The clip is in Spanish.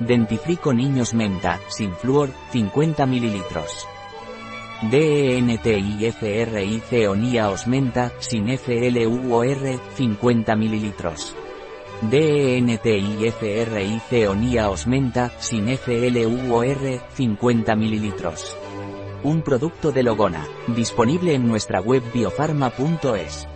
Dentifrico Niños Menta, sin flúor, 50 ml. DENTIFRIC Osmenta, sin FLUOR, 50 ml. DENTIFRIC Onía Osmenta, sin FLUOR, 50 ml. Un producto de Logona, disponible en nuestra web biofarma.es.